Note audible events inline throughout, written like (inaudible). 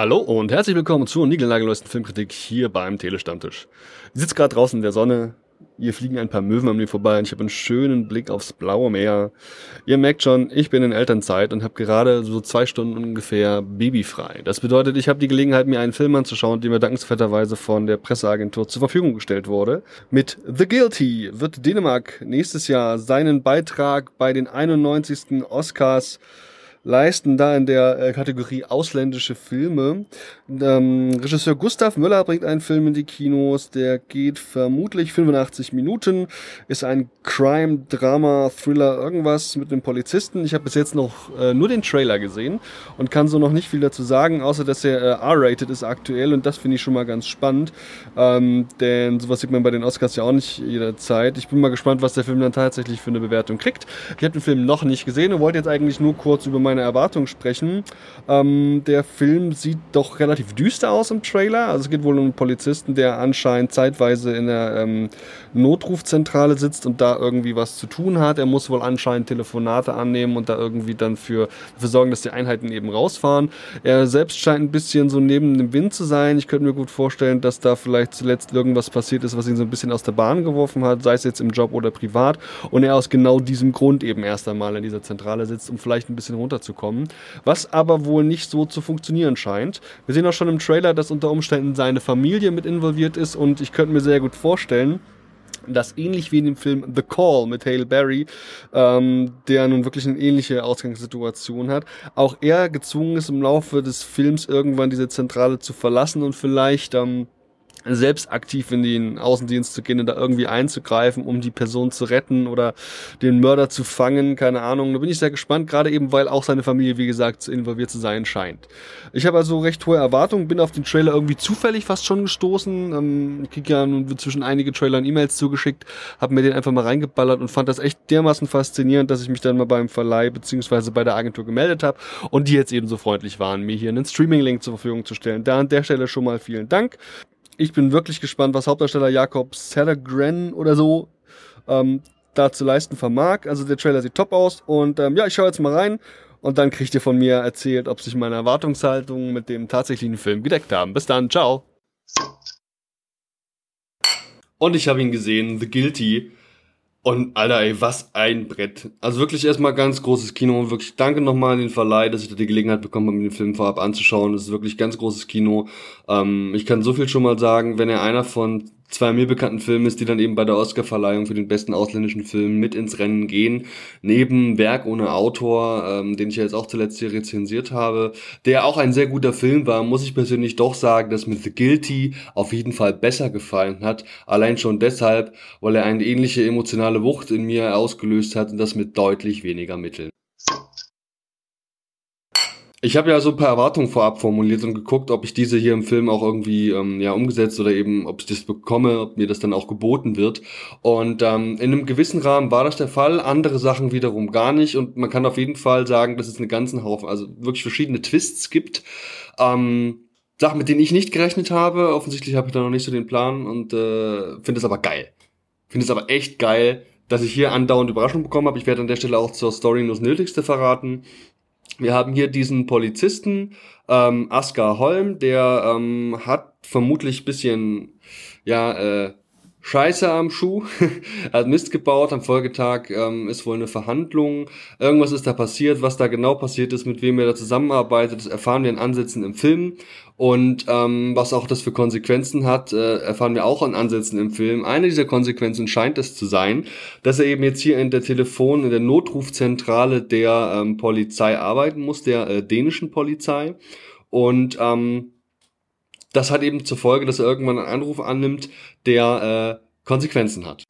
Hallo und herzlich willkommen zur niegelnagelneuesten Filmkritik hier beim Telestammtisch. Ich sitze gerade draußen in der Sonne, hier fliegen ein paar Möwen an mir vorbei und ich habe einen schönen Blick aufs blaue Meer. Ihr merkt schon, ich bin in Elternzeit und habe gerade so zwei Stunden ungefähr babyfrei. Das bedeutet, ich habe die Gelegenheit, mir einen Film anzuschauen, der mir dankenswerterweise von der Presseagentur zur Verfügung gestellt wurde. Mit The Guilty wird Dänemark nächstes Jahr seinen Beitrag bei den 91. Oscars leisten, da in der äh, Kategorie ausländische Filme. Ähm, Regisseur Gustav Möller bringt einen Film in die Kinos, der geht vermutlich 85 Minuten, ist ein Crime, Drama, Thriller, irgendwas mit einem Polizisten. Ich habe bis jetzt noch äh, nur den Trailer gesehen und kann so noch nicht viel dazu sagen, außer dass er äh, R-rated ist aktuell und das finde ich schon mal ganz spannend, ähm, denn sowas sieht man bei den Oscars ja auch nicht jederzeit. Ich bin mal gespannt, was der Film dann tatsächlich für eine Bewertung kriegt. Ich habe den Film noch nicht gesehen und wollte jetzt eigentlich nur kurz über meine Erwartungen sprechen. Ähm, der Film sieht doch relativ düster aus im Trailer. Also es geht wohl um einen Polizisten, der anscheinend zeitweise in der ähm, Notrufzentrale sitzt und da irgendwie was zu tun hat. Er muss wohl anscheinend Telefonate annehmen und da irgendwie dann für, dafür sorgen, dass die Einheiten eben rausfahren. Er selbst scheint ein bisschen so neben dem Wind zu sein. Ich könnte mir gut vorstellen, dass da vielleicht zuletzt irgendwas passiert ist, was ihn so ein bisschen aus der Bahn geworfen hat, sei es jetzt im Job oder privat. Und er aus genau diesem Grund eben erst einmal in dieser Zentrale sitzt, um vielleicht ein bisschen runterzukommen. Was aber wohl nicht so zu funktionieren scheint. Wir sehen auch schon im Trailer, dass unter Umständen seine Familie mit involviert ist und ich könnte mir sehr gut vorstellen, dass ähnlich wie in dem Film The Call mit Hale Berry, ähm, der nun wirklich eine ähnliche Ausgangssituation hat, auch er gezwungen ist im Laufe des Films irgendwann diese Zentrale zu verlassen und vielleicht ähm, selbst aktiv in den Außendienst zu gehen und da irgendwie einzugreifen, um die Person zu retten oder den Mörder zu fangen, keine Ahnung. Da bin ich sehr gespannt, gerade eben, weil auch seine Familie, wie gesagt, involviert zu sein scheint. Ich habe also recht hohe Erwartungen, bin auf den Trailer irgendwie zufällig fast schon gestoßen. Ähm, ich kriege ja nun zwischen einige Trailern E-Mails zugeschickt, habe mir den einfach mal reingeballert und fand das echt dermaßen faszinierend, dass ich mich dann mal beim Verleih beziehungsweise bei der Agentur gemeldet habe und die jetzt eben so freundlich waren, mir hier einen Streaming-Link zur Verfügung zu stellen. Da an der Stelle schon mal vielen Dank ich bin wirklich gespannt, was Hauptdarsteller Jakob Sedergren oder so ähm, da zu leisten vermag. Also der Trailer sieht top aus und ähm, ja, ich schaue jetzt mal rein und dann kriegt ihr von mir erzählt, ob sich meine Erwartungshaltungen mit dem tatsächlichen Film gedeckt haben. Bis dann, ciao. Und ich habe ihn gesehen, The Guilty. Und Alter, ey, was ein Brett. Also wirklich erstmal ganz großes Kino. Wirklich danke nochmal an den Verleih, dass ich da die Gelegenheit bekommen habe, mir den Film vorab anzuschauen. Das ist wirklich ganz großes Kino. Ähm, ich kann so viel schon mal sagen, wenn er einer von zwei mir bekannten Filme ist, die dann eben bei der Oscarverleihung für den besten ausländischen Film mit ins Rennen gehen. Neben Werk ohne Autor, ähm, den ich ja jetzt auch zuletzt hier rezensiert habe, der auch ein sehr guter Film war, muss ich persönlich doch sagen, dass mir The Guilty auf jeden Fall besser gefallen hat. Allein schon deshalb, weil er eine ähnliche emotionale Wucht in mir ausgelöst hat und das mit deutlich weniger Mitteln. Ich habe ja so ein paar Erwartungen vorab formuliert und geguckt, ob ich diese hier im Film auch irgendwie ähm, ja umgesetzt oder eben, ob ich das bekomme, ob mir das dann auch geboten wird. Und ähm, in einem gewissen Rahmen war das der Fall, andere Sachen wiederum gar nicht. Und man kann auf jeden Fall sagen, dass es einen ganzen Haufen, also wirklich verschiedene Twists gibt. Ähm, Sachen, mit denen ich nicht gerechnet habe. Offensichtlich habe ich da noch nicht so den Plan und äh, finde es aber geil. Finde es aber echt geil, dass ich hier andauernd Überraschungen bekommen habe. Ich werde an der Stelle auch zur Story nur das Nötigste verraten. Wir haben hier diesen Polizisten, ähm, Askar Holm, der ähm, hat vermutlich bisschen, ja, äh, Scheiße am Schuh, (laughs) hat Mist gebaut, am Folgetag ähm, ist wohl eine Verhandlung, irgendwas ist da passiert, was da genau passiert ist, mit wem er da zusammenarbeitet, das erfahren wir in Ansätzen im Film. Und ähm, was auch das für Konsequenzen hat, äh, erfahren wir auch an Ansätzen im Film. Eine dieser Konsequenzen scheint es zu sein, dass er eben jetzt hier in der Telefon, in der Notrufzentrale der ähm, Polizei arbeiten muss, der äh, dänischen Polizei. Und ähm, das hat eben zur Folge, dass er irgendwann einen Anruf annimmt, der äh, Konsequenzen hat.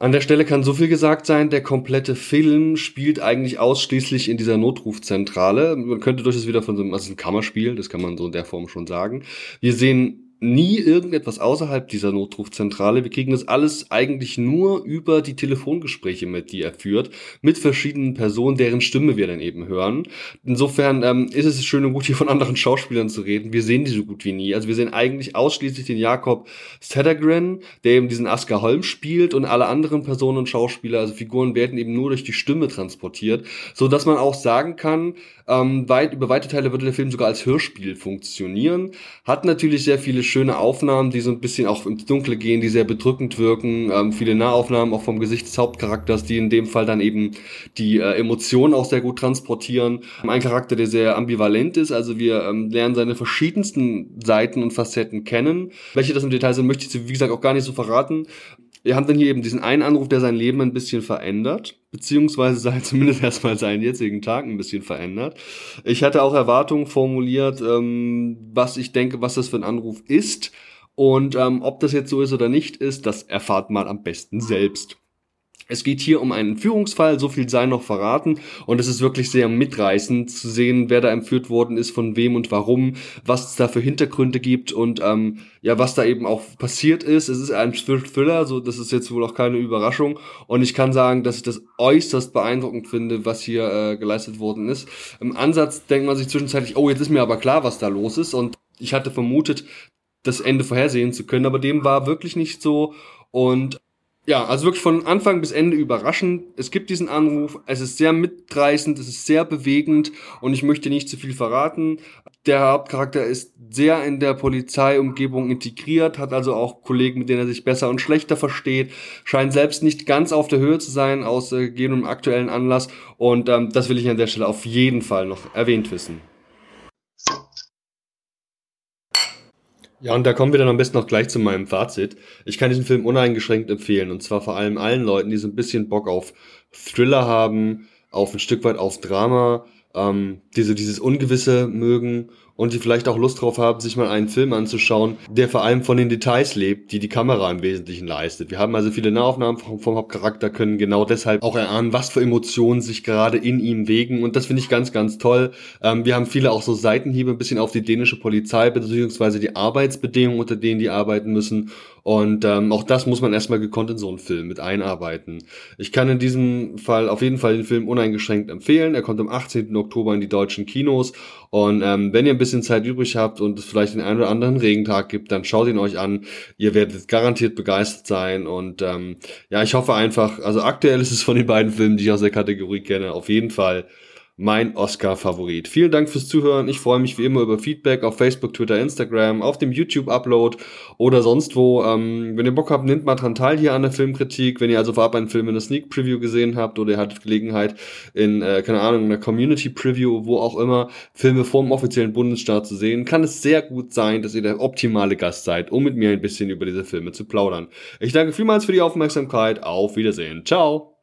An der Stelle kann so viel gesagt sein, der komplette Film spielt eigentlich ausschließlich in dieser Notrufzentrale. Man könnte durchaus wieder von so einem, also ein Kammerspiel, das kann man so in der Form schon sagen. Wir sehen nie irgendetwas außerhalb dieser Notrufzentrale. Wir kriegen das alles eigentlich nur über die Telefongespräche mit, die er führt, mit verschiedenen Personen, deren Stimme wir dann eben hören. Insofern ähm, ist es schön und gut, hier von anderen Schauspielern zu reden. Wir sehen die so gut wie nie. Also wir sehen eigentlich ausschließlich den Jakob Sedergren, der eben diesen Asker Holm spielt und alle anderen Personen und Schauspieler, also Figuren werden eben nur durch die Stimme transportiert, so dass man auch sagen kann, ähm, weit, über weite Teile würde der Film sogar als Hörspiel funktionieren. Hat natürlich sehr viele schöne Aufnahmen, die so ein bisschen auch ins Dunkle gehen, die sehr bedrückend wirken. Ähm, viele Nahaufnahmen auch vom Gesicht des Hauptcharakters, die in dem Fall dann eben die äh, Emotionen auch sehr gut transportieren. Ein Charakter, der sehr ambivalent ist. Also wir ähm, lernen seine verschiedensten Seiten und Facetten kennen. Welche das im Detail sind, möchte ich, wie gesagt, auch gar nicht so verraten. Wir haben dann hier eben diesen einen Anruf, der sein Leben ein bisschen verändert, beziehungsweise sei (laughs) zumindest erstmal seinen jetzigen Tag ein bisschen verändert. Ich hatte auch Erwartungen formuliert, ähm, was ich denke, was das für ein Anruf ist. Und ähm, ob das jetzt so ist oder nicht ist, das erfahrt mal am besten selbst. Es geht hier um einen Führungsfall, so viel sei noch verraten. Und es ist wirklich sehr mitreißend zu sehen, wer da entführt worden ist, von wem und warum, was es da für Hintergründe gibt und ähm, ja, was da eben auch passiert ist. Es ist ein Thriller, so das ist jetzt wohl auch keine Überraschung. Und ich kann sagen, dass ich das äußerst beeindruckend finde, was hier äh, geleistet worden ist. Im Ansatz denkt man sich zwischenzeitlich, oh, jetzt ist mir aber klar, was da los ist. Und ich hatte vermutet, das Ende vorhersehen zu können, aber dem war wirklich nicht so. Und ja, also wirklich von Anfang bis Ende überraschend. Es gibt diesen Anruf, es ist sehr mitreißend, es ist sehr bewegend und ich möchte nicht zu viel verraten. Der Hauptcharakter ist sehr in der Polizeiumgebung integriert, hat also auch Kollegen, mit denen er sich besser und schlechter versteht, scheint selbst nicht ganz auf der Höhe zu sein aus äh, gegebenem aktuellen Anlass und ähm, das will ich an der Stelle auf jeden Fall noch erwähnt wissen. Ja, und da kommen wir dann am besten noch gleich zu meinem Fazit. Ich kann diesen Film uneingeschränkt empfehlen. Und zwar vor allem allen Leuten, die so ein bisschen Bock auf Thriller haben, auf ein Stück weit auf Drama, ähm, die so dieses Ungewisse mögen und die vielleicht auch Lust drauf haben, sich mal einen Film anzuschauen, der vor allem von den Details lebt, die die Kamera im Wesentlichen leistet. Wir haben also viele Nahaufnahmen vom, vom Hauptcharakter, können genau deshalb auch erahnen, was für Emotionen sich gerade in ihm wegen und das finde ich ganz, ganz toll. Ähm, wir haben viele auch so Seitenhiebe ein bisschen auf die dänische Polizei beziehungsweise die Arbeitsbedingungen, unter denen die arbeiten müssen und ähm, auch das muss man erstmal gekonnt in so einen Film mit einarbeiten. Ich kann in diesem Fall auf jeden Fall den Film uneingeschränkt empfehlen. Er kommt am 18. Oktober in die deutschen Kinos. Und ähm, wenn ihr ein bisschen Zeit übrig habt und es vielleicht den einen oder anderen Regentag gibt, dann schaut ihn euch an. Ihr werdet garantiert begeistert sein. Und ähm, ja, ich hoffe einfach, also aktuell ist es von den beiden Filmen, die ich aus der Kategorie kenne, auf jeden Fall mein Oscar-Favorit. Vielen Dank fürs Zuhören. Ich freue mich wie immer über Feedback auf Facebook, Twitter, Instagram, auf dem YouTube-Upload oder sonst wo. Ähm, wenn ihr Bock habt, nehmt mal dran teil hier an der Filmkritik. Wenn ihr also vorab einen Film in der Sneak Preview gesehen habt oder ihr hattet Gelegenheit in, äh, keine Ahnung, einer Community Preview, wo auch immer, Filme vor dem offiziellen Bundesstaat zu sehen, kann es sehr gut sein, dass ihr der optimale Gast seid, um mit mir ein bisschen über diese Filme zu plaudern. Ich danke vielmals für die Aufmerksamkeit. Auf Wiedersehen. Ciao.